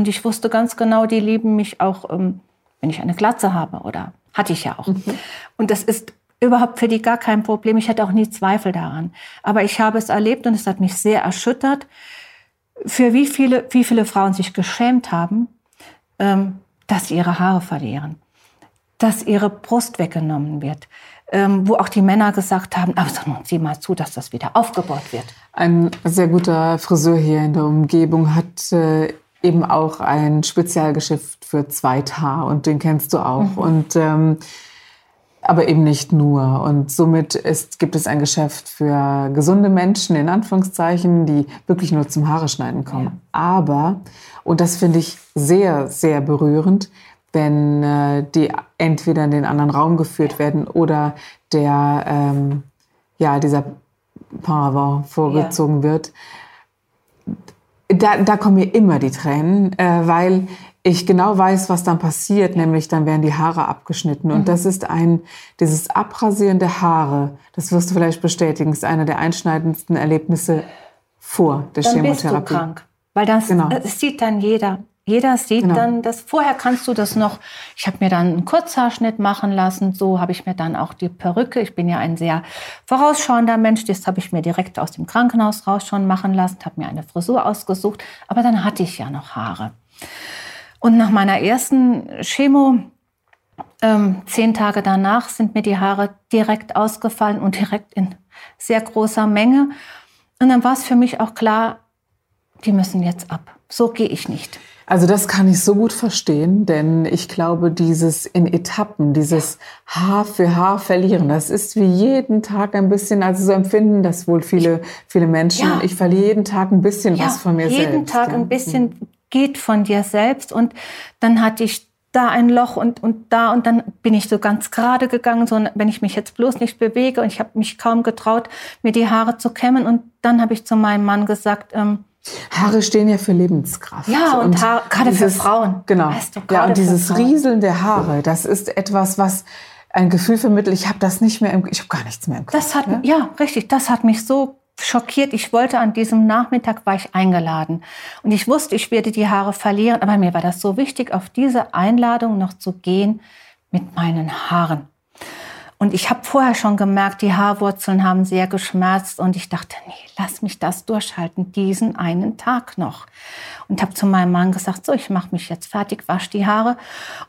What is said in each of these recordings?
Und ich wusste ganz genau, die lieben mich auch, ähm, wenn ich eine Glatze habe oder hatte ich ja auch. Mhm. Und das ist überhaupt für die gar kein Problem. Ich hatte auch nie Zweifel daran. Aber ich habe es erlebt und es hat mich sehr erschüttert, für wie viele, wie viele Frauen sich geschämt haben, ähm, dass sie ihre Haare verlieren, dass ihre Brust weggenommen wird, ähm, wo auch die Männer gesagt haben, aber nun sieh mal zu, dass das wieder aufgebaut wird. Ein sehr guter Friseur hier in der Umgebung hat äh, eben auch ein Spezialgeschäft für Zweithaar und den kennst du auch. Mhm. Und ähm, aber eben nicht nur. Und somit ist, gibt es ein Geschäft für gesunde Menschen, in Anführungszeichen, die wirklich nur zum Haare schneiden kommen. Ja. Aber, und das finde ich sehr, sehr berührend, wenn äh, die entweder in den anderen Raum geführt werden oder der, ähm, ja, dieser Paravent vorgezogen ja. wird da, da kommen mir immer die Tränen, äh, weil ich genau weiß, was dann passiert, nämlich dann werden die Haare abgeschnitten. Und mhm. das ist ein, dieses Abrasieren der Haare, das wirst du vielleicht bestätigen, ist einer der einschneidendsten Erlebnisse vor der dann Chemotherapie. Bist du krank, weil das, genau. das sieht dann jeder. Jeder sieht genau. dann das. Vorher kannst du das noch. Ich habe mir dann einen Kurzhaarschnitt machen lassen. So habe ich mir dann auch die Perücke. Ich bin ja ein sehr vorausschauender Mensch. Das habe ich mir direkt aus dem Krankenhaus raus schon machen lassen. Habe mir eine Frisur ausgesucht. Aber dann hatte ich ja noch Haare. Und nach meiner ersten Chemo, ähm, zehn Tage danach, sind mir die Haare direkt ausgefallen und direkt in sehr großer Menge. Und dann war es für mich auch klar, die müssen jetzt ab. So gehe ich nicht. Also das kann ich so gut verstehen, denn ich glaube, dieses in Etappen, dieses Haar für Haar verlieren, das ist wie jeden Tag ein bisschen, also so empfinden das wohl viele, viele Menschen. Ja. Ich verliere jeden Tag ein bisschen ja, was von mir jeden selbst. Jeden Tag ja. ein bisschen geht von dir selbst und dann hatte ich da ein Loch und, und da und dann bin ich so ganz gerade gegangen, so wenn ich mich jetzt bloß nicht bewege und ich habe mich kaum getraut, mir die Haare zu kämmen und dann habe ich zu meinem Mann gesagt, ähm, Haare stehen ja für Lebenskraft. Ja, und, und Haar, gerade dieses, für Frauen. Genau. Weißt du, ja, und dieses Rieseln der Haare, das ist etwas, was ein Gefühl vermittelt, ich habe das nicht mehr im ich habe gar nichts mehr im Kopf. Das hat ja? ja, richtig, das hat mich so schockiert. Ich wollte an diesem Nachmittag war ich eingeladen und ich wusste, ich werde die Haare verlieren, aber mir war das so wichtig auf diese Einladung noch zu gehen mit meinen Haaren. Und ich habe vorher schon gemerkt, die Haarwurzeln haben sehr geschmerzt. Und ich dachte, nee, lass mich das durchhalten, diesen einen Tag noch. Und habe zu meinem Mann gesagt, so, ich mache mich jetzt fertig, wasche die Haare.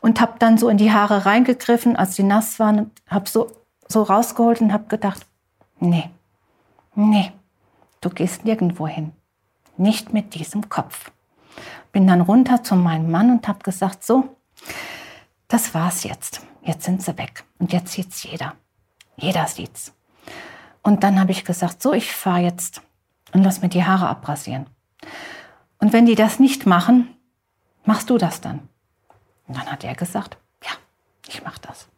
Und habe dann so in die Haare reingegriffen, als die nass waren, habe so, so rausgeholt und habe gedacht, nee, nee, du gehst nirgendwo hin, nicht mit diesem Kopf. Bin dann runter zu meinem Mann und habe gesagt, so, das war's jetzt jetzt sind sie weg. Und jetzt sieht's jeder. Jeder sieht's. Und dann habe ich gesagt, so, ich fahre jetzt und lass mir die Haare abrasieren. Und wenn die das nicht machen, machst du das dann? Und dann hat er gesagt, ja, ich mache das.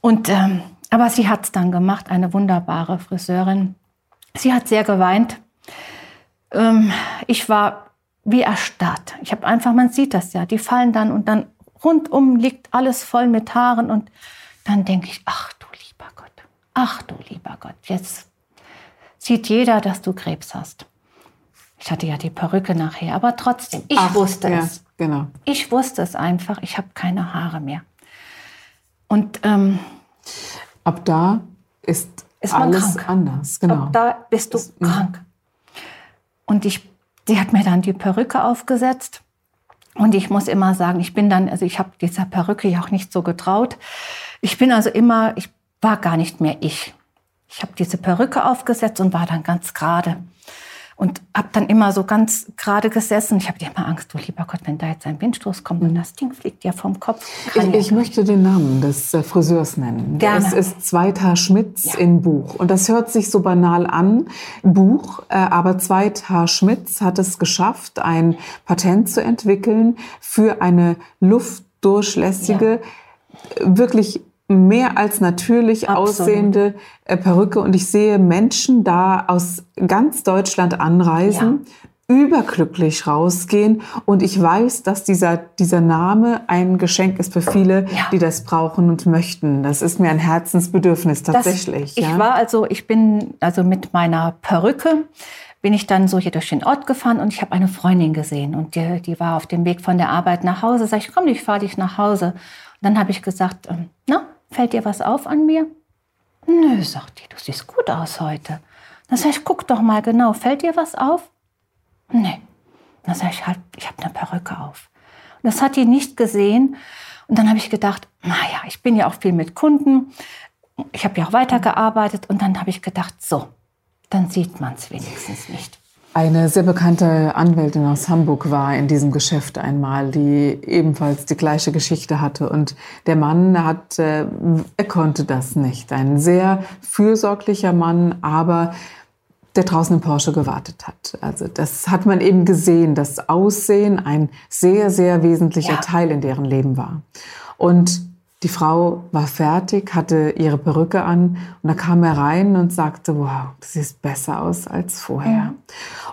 Und ähm, aber sie hat es dann gemacht, eine wunderbare Friseurin. Sie hat sehr geweint. Ähm, ich war wie erstarrt. Ich habe einfach, man sieht das ja, die fallen dann und dann rundum liegt alles voll mit Haaren und dann denke ich, ach du lieber Gott, ach du lieber Gott, jetzt sieht jeder, dass du Krebs hast. Ich hatte ja die Perücke nachher, aber trotzdem, ich ach, wusste ja, es. Genau. Ich wusste es einfach, ich habe keine Haare mehr. Und ähm, ab da ist, ist alles krank. anders. Genau. Ab da bist du ist, krank. Und ich, sie hat mir dann die Perücke aufgesetzt und ich muss immer sagen, ich bin dann, also ich habe dieser Perücke ja auch nicht so getraut. Ich bin also immer, ich war gar nicht mehr ich. Ich habe diese Perücke aufgesetzt und war dann ganz gerade. Und habe dann immer so ganz gerade gesessen. Ich habe immer Angst, du lieber Gott, wenn da jetzt ein Windstoß kommt und das Ding fliegt dir vom Kopf. Ich, ich, möchte den Namen des äh, Friseurs nennen. Gerne. Es ist Zweiter Schmitz ja. in Buch. Und das hört sich so banal an, Buch. Äh, aber Zweiter Schmitz hat es geschafft, ein Patent zu entwickeln für eine luftdurchlässige, ja. wirklich mehr als natürlich Absolut. aussehende äh, Perücke und ich sehe Menschen da aus ganz Deutschland anreisen, ja. überglücklich rausgehen und ich weiß, dass dieser, dieser Name ein Geschenk ist für viele, ja. die das brauchen und möchten. Das ist mir ein Herzensbedürfnis tatsächlich. Das, ich ja. war also, ich bin also mit meiner Perücke bin ich dann so hier durch den Ort gefahren und ich habe eine Freundin gesehen und die, die war auf dem Weg von der Arbeit nach Hause. Sag ich, komm, ich fahre dich nach Hause. Und dann habe ich gesagt, ähm, na, Fällt dir was auf an mir? Nö, sagt die, du siehst gut aus heute. Dann sag ich, guck doch mal genau, fällt dir was auf? Nee. Dann sag ich, halt, ich habe eine Perücke auf. Und das hat die nicht gesehen. Und dann habe ich gedacht, naja, ich bin ja auch viel mit Kunden. Ich habe ja auch weitergearbeitet. Und dann habe ich gedacht, so, dann sieht man es wenigstens nicht. Eine sehr bekannte Anwältin aus Hamburg war in diesem Geschäft einmal, die ebenfalls die gleiche Geschichte hatte. Und der Mann hat, äh, er konnte das nicht. Ein sehr fürsorglicher Mann, aber der draußen im Porsche gewartet hat. Also das hat man eben gesehen, dass Aussehen ein sehr, sehr wesentlicher ja. Teil in deren Leben war. Und die Frau war fertig, hatte ihre Perücke an und da kam er rein und sagte, wow, du siehst besser aus als vorher. Ja.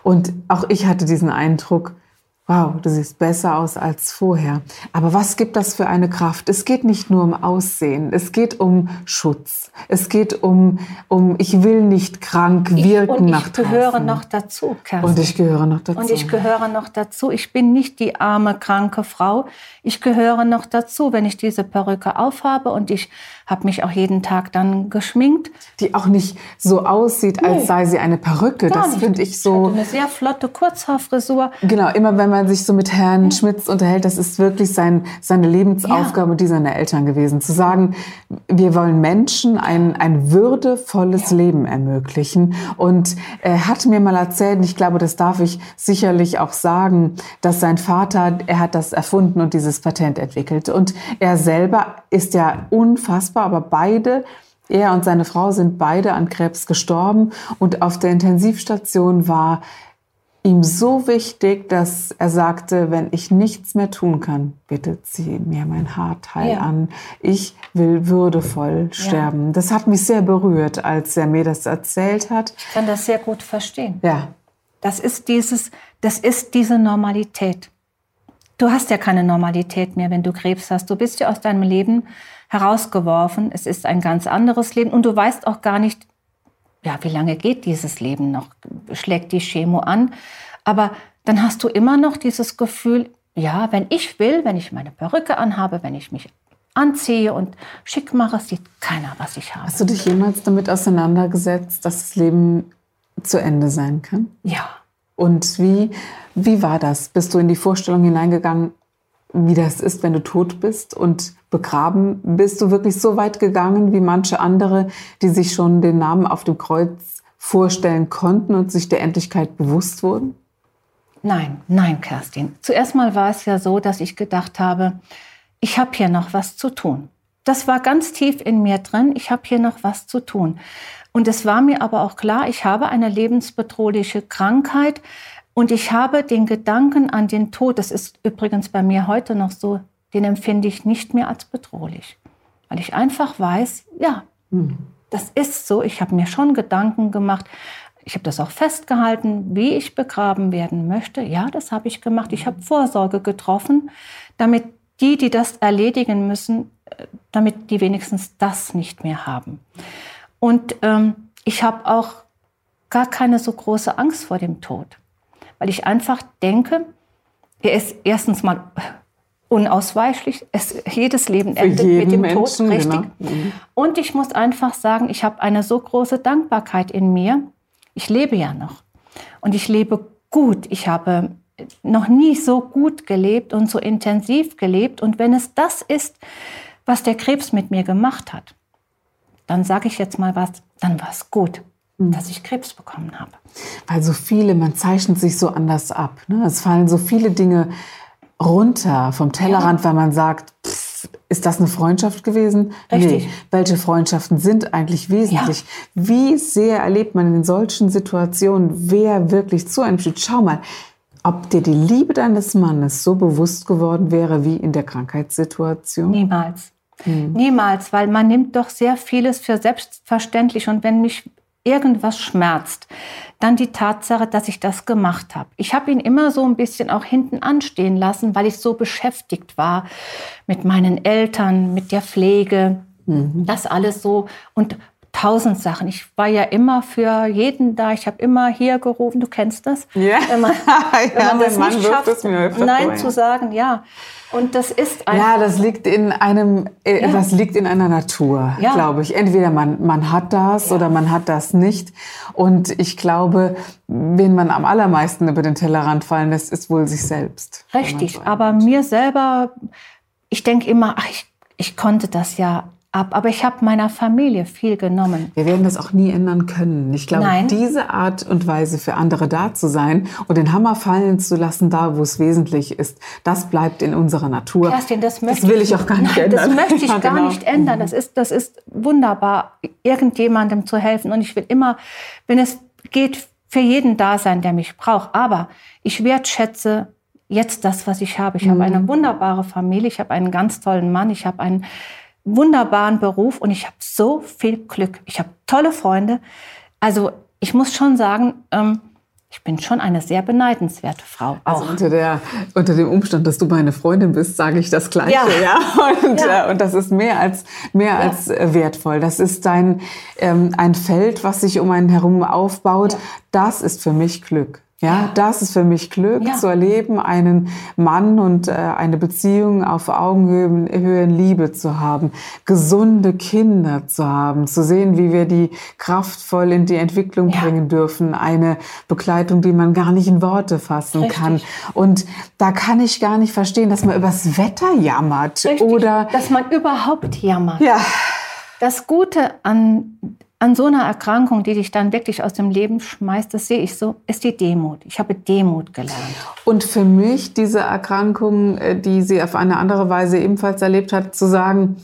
Und auch ich hatte diesen Eindruck, wow, du siehst besser aus als vorher. Aber was gibt das für eine Kraft? Es geht nicht nur um Aussehen, es geht um Schutz. Es geht um, um ich will nicht krank wirken ich, nach Und ich gehöre noch dazu, Kerstin. Und ich gehöre noch dazu. Und ich gehöre noch dazu. Ich bin nicht die arme, kranke Frau. Ich gehöre noch dazu, wenn ich diese Perücke aufhabe und ich habe mich auch jeden Tag dann geschminkt. Die auch nicht so aussieht, als nee, sei sie eine Perücke. Das finde ich so. Ich eine sehr flotte Kurzhaarfrisur. Genau, immer wenn man sich so mit Herrn ja. Schmitz unterhält, das ist wirklich sein, seine Lebensaufgabe ja. und die seiner Eltern gewesen. Zu sagen, wir wollen Menschen ein, ein würdevolles ja. Leben ermöglichen. Und er hat mir mal erzählt, und ich glaube, das darf ich sicherlich auch sagen, dass sein Vater, er hat das erfunden und dieses Patent entwickelt. Und er selber ist ja unfassbar aber beide, er und seine Frau sind beide an Krebs gestorben und auf der Intensivstation war ihm so wichtig, dass er sagte, wenn ich nichts mehr tun kann, bitte zieh mir mein Haarteil ja. an. Ich will würdevoll sterben. Ja. Das hat mich sehr berührt, als er mir das erzählt hat. Ich kann das sehr gut verstehen. Ja. Das ist dieses, das ist diese Normalität. Du hast ja keine Normalität mehr, wenn du Krebs hast. Du bist ja aus deinem Leben herausgeworfen. Es ist ein ganz anderes Leben und du weißt auch gar nicht, ja, wie lange geht dieses Leben noch? Schlägt die Chemo an? Aber dann hast du immer noch dieses Gefühl, ja, wenn ich will, wenn ich meine Perücke anhabe, wenn ich mich anziehe und schick mache, sieht keiner, was ich habe. Hast du dich jemals damit auseinandergesetzt, dass das Leben zu Ende sein kann? Ja. Und wie, wie war das? Bist du in die Vorstellung hineingegangen, wie das ist, wenn du tot bist und begraben. Bist du wirklich so weit gegangen wie manche andere, die sich schon den Namen auf dem Kreuz vorstellen konnten und sich der Endlichkeit bewusst wurden? Nein, nein, Kerstin. Zuerst mal war es ja so, dass ich gedacht habe, ich habe hier noch was zu tun. Das war ganz tief in mir drin, ich habe hier noch was zu tun. Und es war mir aber auch klar, ich habe eine lebensbedrohliche Krankheit, und ich habe den Gedanken an den Tod, das ist übrigens bei mir heute noch so, den empfinde ich nicht mehr als bedrohlich. Weil ich einfach weiß, ja, mhm. das ist so. Ich habe mir schon Gedanken gemacht. Ich habe das auch festgehalten, wie ich begraben werden möchte. Ja, das habe ich gemacht. Ich habe Vorsorge getroffen, damit die, die das erledigen müssen, äh, damit die wenigstens das nicht mehr haben. Und ähm, ich habe auch gar keine so große Angst vor dem Tod weil ich einfach denke, er ist erstens mal unausweichlich. Es, jedes Leben endet mit dem Menschen, Tod, richtig. Genau. Mhm. Und ich muss einfach sagen, ich habe eine so große Dankbarkeit in mir. Ich lebe ja noch. Und ich lebe gut. Ich habe noch nie so gut gelebt und so intensiv gelebt. Und wenn es das ist, was der Krebs mit mir gemacht hat, dann sage ich jetzt mal was, dann war es gut. dass ich Krebs bekommen habe. Weil so viele, man zeichnet sich so anders ab. Ne? Es fallen so viele Dinge runter vom Tellerrand, ja. weil man sagt, pff, ist das eine Freundschaft gewesen? Richtig. Nee. Welche Freundschaften sind eigentlich wesentlich? Ja. Wie sehr erlebt man in solchen Situationen, wer wirklich zu einem steht? Schau mal, ob dir die Liebe deines Mannes so bewusst geworden wäre wie in der Krankheitssituation? Niemals. Hm. Niemals, weil man nimmt doch sehr vieles für selbstverständlich. Und wenn mich irgendwas schmerzt, dann die Tatsache, dass ich das gemacht habe. Ich habe ihn immer so ein bisschen auch hinten anstehen lassen, weil ich so beschäftigt war mit meinen Eltern, mit der Pflege, mhm. das alles so. Und tausend Sachen. Ich war ja immer für jeden da. Ich habe immer hier gerufen. Du kennst das? Ja. Wenn man, wenn ja, man das Mann nicht schafft, es mir Nein zu sagen, ja. Und das ist einfach. Ja, das liegt in einem, äh, Ja. das liegt in einer Natur, Ja. glaube ich. Entweder man, man hat das Ja. oder man hat das nicht. Und ich glaube, wen man am allermeisten über den Tellerrand fallen lässt, ist wohl sich selbst. wenn Richtig, so aber mir selber, ich denke immer, ach, ich, ich konnte das ja ab, aber ich habe meiner Familie viel genommen. Wir werden das auch nie ändern können. Ich glaube, Nein. diese Art und Weise für andere da zu sein und den Hammer fallen zu lassen, da wo es wesentlich ist, das bleibt in unserer Natur. Kerstin, das möchte will ich auch gar nicht Nein, ändern. Das möchte ich Ja, gar genau. nicht ändern. Das ist, das ist wunderbar, irgendjemandem zu helfen. Und ich will immer, wenn es geht, für jeden da sein, der mich braucht. Aber ich wertschätze jetzt das, was ich habe. Ich habe eine wunderbare Familie, ich habe einen ganz tollen Mann, ich habe einen wunderbaren Beruf und ich habe so viel Glück. Ich habe tolle Freunde. Also ich muss schon sagen, ähm, ich bin schon eine sehr beneidenswerte Frau. Also Auch. unter, der, unter dem Umstand, dass du meine Freundin bist, sage ich das Gleiche. Ja. Ja. Und, Ja. Äh, und das ist mehr als, mehr als äh, wertvoll. Das ist ein, ähm, ein Feld, was sich um einen herum aufbaut. Ja. Das ist für mich Glück. Ja, das ist für mich Glück, Ja. zu erleben, einen Mann und äh, eine Beziehung auf Augenhöhe Höhe in Liebe zu haben, gesunde Kinder zu haben, zu sehen, wie wir die kraftvoll in die Entwicklung Ja. bringen dürfen, eine Begleitung, die man gar nicht in Worte fassen Richtig. kann. Und da kann ich gar nicht verstehen, dass man übers Wetter jammert Richtig, oder dass man überhaupt jammert. ja, Das Gute an, an so einer Erkrankung, die dich dann wirklich aus dem Leben schmeißt, das sehe ich so, ist die Demut. Ich habe Demut gelernt. Und für mich diese Erkrankung, äh, die sie auf eine andere Weise ebenfalls erlebt hat, zu sagen,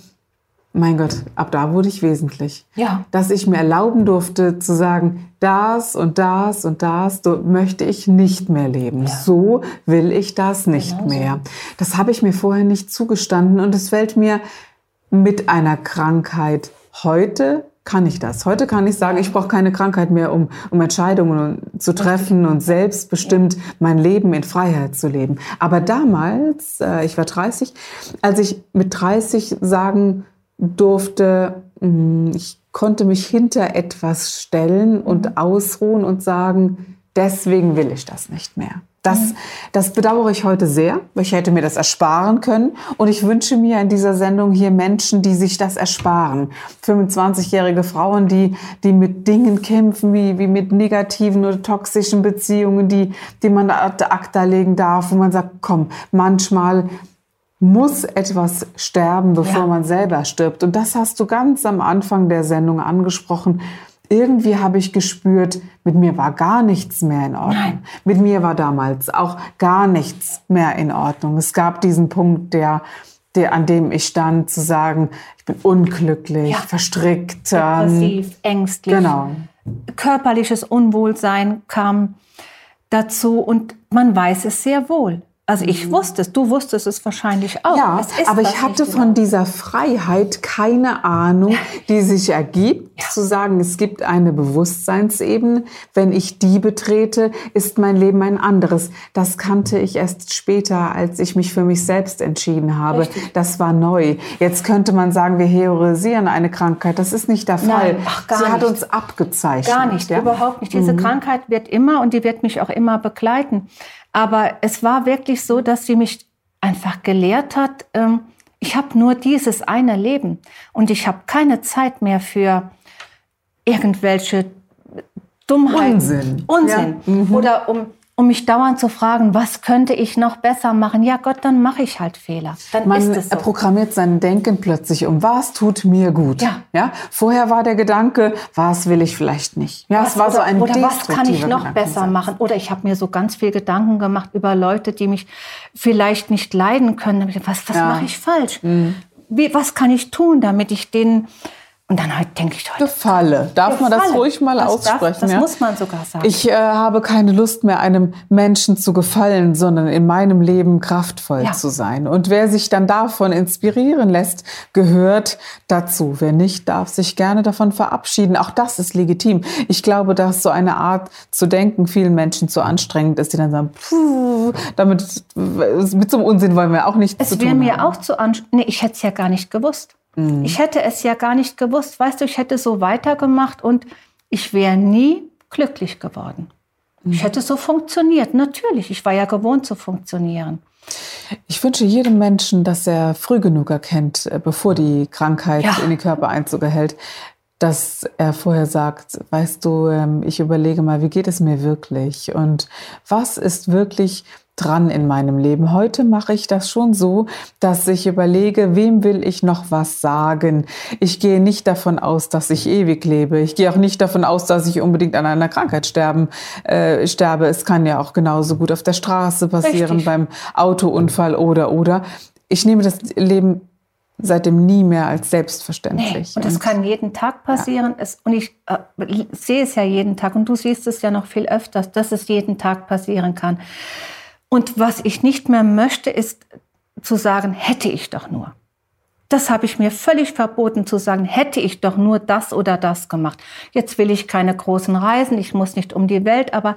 mein Gott, ab da wurde ich wesentlich. Ja. Dass ich mir erlauben durfte zu sagen, das und das und das so möchte ich nicht mehr leben. So will ich das nicht Genau mehr. Das habe ich mir vorher nicht zugestanden und es fällt mir mit einer Krankheit heute kann ich das. Heute kann ich sagen, ich brauche keine Krankheit mehr, um, um Entscheidungen zu treffen und selbstbestimmt mein Leben in Freiheit zu leben. Aber damals, äh, ich war 30, als ich mit 30 sagen durfte, mh, ich konnte mich hinter etwas stellen und ausruhen und sagen, deswegen will ich das nicht mehr. Das, das bedauere ich heute sehr, weil ich hätte mir das ersparen können. Und ich wünsche mir in dieser Sendung hier Menschen, die sich das ersparen. 25-jährige Frauen, die, die mit Dingen kämpfen, wie, wie mit negativen oder toxischen Beziehungen, die, die man ad acta legen darf, wo man sagt, komm, manchmal muss etwas sterben, bevor Ja. man selber stirbt. Und das hast du ganz am Anfang der Sendung angesprochen. Irgendwie habe ich gespürt, mit mir war gar nichts mehr in Ordnung. Nein. Mit mir war damals auch gar nichts mehr in Ordnung. Es gab diesen Punkt, der, der an dem ich stand, zu sagen, ich bin unglücklich, Ja. verstrickt. ähm, Depressiv, ängstlich. Genau. Körperliches Unwohlsein kam dazu und man weiß es sehr wohl. Also ich wusste es, du wusstest es wahrscheinlich auch. Mhm. Ja, aber ich hatte von dieser Freiheit keine Ahnung, die sich ergibt, zu sagen, es gibt eine Bewusstseinsebene. Wenn ich die betrete, ist mein Leben ein anderes. Das kannte ich erst später, als ich mich für mich selbst entschieden habe. Richtig. Das war neu. Jetzt könnte man sagen, wir heorisieren eine Krankheit. Das ist nicht der Fall. Nein, ach, gar Sie hat nicht. uns abgezeichnet. Gar nicht, ja? überhaupt nicht. Diese Krankheit wird immer und die wird mich auch immer begleiten. Aber es war wirklich so, dass sie mich einfach gelehrt hat, ähm, ich habe nur dieses eine Leben und ich habe keine Zeit mehr für irgendwelche Dummheiten. Unsinn. Unsinn. Ja. Mhm. Oder um um mich dauernd zu fragen, was könnte ich noch besser machen? Ja Gott, dann mache ich halt Fehler. Dann Man ist es so. programmiert sein Denken plötzlich um, was tut mir gut. Ja. ja. Vorher war der Gedanke, was will ich vielleicht nicht. Ja, was, es war oder, so ein oder was kann ich noch besser machen? Oder ich habe mir so ganz viel Gedanken gemacht über Leute, die mich vielleicht nicht leiden können. Was, was Ja. Mhm. mache ich falsch? Wie, was kann ich tun, damit ich den... Und dann halt denke ich heute, Gefalle. Darf man das Gefalle. ruhig mal Das darf- aussprechen? das ja? muss man sogar sagen. Ich äh, habe keine Lust mehr, einem Menschen zu gefallen, sondern in meinem Leben kraftvoll Ja. zu sein. Und wer sich dann davon inspirieren lässt, gehört dazu. Wer nicht, darf sich gerne davon verabschieden. Auch das ist legitim. Ich glaube, dass so eine Art zu denken vielen Menschen zu anstrengend ist, die dann sagen, Puh, damit mit so einem Unsinn wollen wir auch nichts zu Es tun wäre mir haben. auch zu anstrengend. Nee, ich hätte es ja gar nicht gewusst. Mhm. Ich hätte es ja gar nicht gewusst. Weißt du, ich hätte so weitergemacht und ich wäre nie glücklich geworden. Mhm. Ich hätte so funktioniert. Natürlich, ich war ja gewohnt zu funktionieren. Ich wünsche jedem Menschen, dass er früh genug erkennt, äh, bevor die Krankheit Ja. in den Körper Einzug erhält, dass er vorher sagt, weißt du, ähm, ich überlege mal, wie geht es mir wirklich und was ist wirklich dran in meinem Leben. Heute mache ich das schon so, dass ich überlege, wem will ich noch was sagen. Ich gehe nicht davon aus, dass ich ewig lebe. Ich gehe auch nicht davon aus, dass ich unbedingt an einer Krankheit sterben, äh, sterbe. Es kann ja auch genauso gut auf der Straße passieren, Richtig. beim Autounfall oder oder. Ich nehme das Leben seitdem nie mehr als Nee. selbstverständlich. Und das kann jeden Tag passieren. Es, und ich äh, sehe es ja jeden Tag und du siehst es ja noch viel öfters, dass es jeden Tag passieren kann. Und was ich nicht mehr möchte, ist zu sagen, hätte ich doch nur. Das habe ich mir völlig verboten zu sagen, hätte ich doch nur das oder das gemacht. Jetzt will ich keine großen Reisen, ich muss nicht um die Welt, aber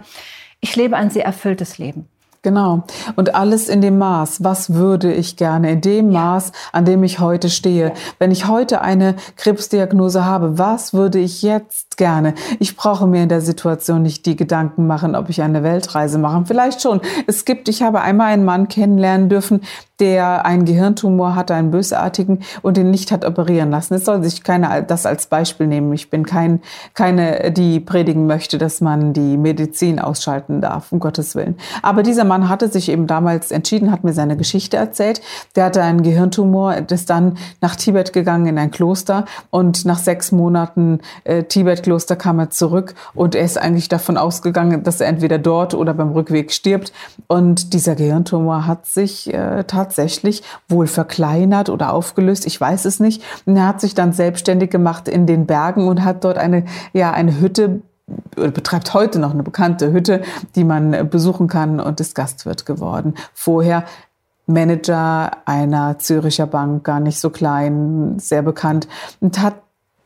ich lebe ein sehr erfülltes Leben. Genau. Und alles in dem Maß. Was würde ich gerne in dem Maß, an dem ich heute stehe? Wenn ich heute eine Krebsdiagnose habe, was würde ich jetzt gerne? Ich brauche mir in der Situation nicht die Gedanken machen, ob ich eine Weltreise mache. Vielleicht schon. Es gibt, ich habe einmal einen Mann kennenlernen dürfen, der einen Gehirntumor hatte, einen bösartigen, und den nicht hat operieren lassen. Es soll sich keiner das als Beispiel nehmen. Ich bin kein, keine, die predigen möchte, dass man die Medizin ausschalten darf, um Gottes Willen. Aber dieser Mann hatte sich eben damals entschieden, hat mir seine Geschichte erzählt. Der hatte einen Gehirntumor, ist dann nach Tibet gegangen in ein Kloster und nach sechs Monaten äh, Tibet-Kloster kam er zurück und er ist eigentlich davon ausgegangen, dass er entweder dort oder beim Rückweg stirbt. Und dieser Gehirntumor hat sich äh, tatsächlich wohl verkleinert oder aufgelöst, ich weiß es nicht. Und er hat sich dann selbstständig gemacht in den Bergen und hat dort eine, ja, eine Hütte oder betreibt heute noch eine bekannte Hütte, die man äh, besuchen kann und ist Gastwirt geworden. Vorher Manager einer Züricher Bank, gar nicht so klein, sehr bekannt und hat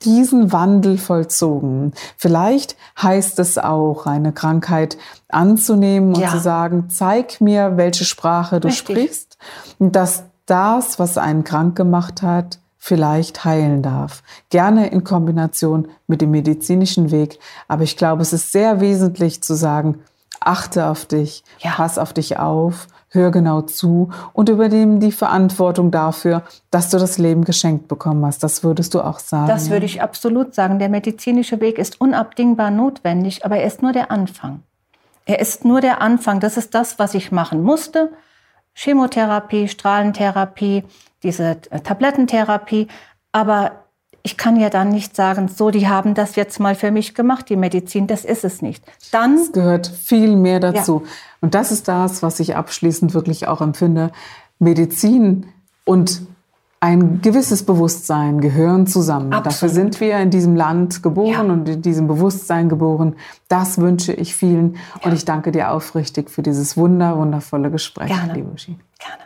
diesen Wandel vollzogen. Vielleicht heißt es auch, eine Krankheit anzunehmen und Ja. zu sagen, zeig mir, welche Sprache du Richtig. sprichst, und dass das, was einen krank gemacht hat, vielleicht heilen darf. Gerne in Kombination mit dem medizinischen Weg. Aber ich glaube, es ist sehr wesentlich zu sagen, achte auf dich, Ja. pass auf dich auf, hör genau zu und übernehme die Verantwortung dafür, dass du das Leben geschenkt bekommen hast. Das würdest du auch sagen. Das ja? würde ich absolut sagen. Der medizinische Weg ist unabdingbar notwendig, aber er ist nur der Anfang. Er ist nur der Anfang. Das ist das, was ich machen musste. Chemotherapie, Strahlentherapie, diese äh, Tablettentherapie. Aber ich kann ja dann nicht sagen, so, die haben das jetzt mal für mich gemacht, die Medizin. Das ist es nicht. Dann Es gehört viel mehr dazu. Und das ist das, was ich abschließend wirklich auch empfinde. Medizin und ein gewisses Bewusstsein gehören zusammen. Dafür Absolut. sind wir in diesem Land geboren Ja. und in diesem Bewusstsein geboren. Das wünsche ich vielen. Und ich danke dir aufrichtig für dieses wunder, wundervolle Gespräch, Gerne. liebe Uschi. gerne.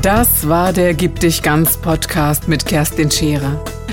Das war der Gib dich ganz Podcast mit Kerstin Scherer.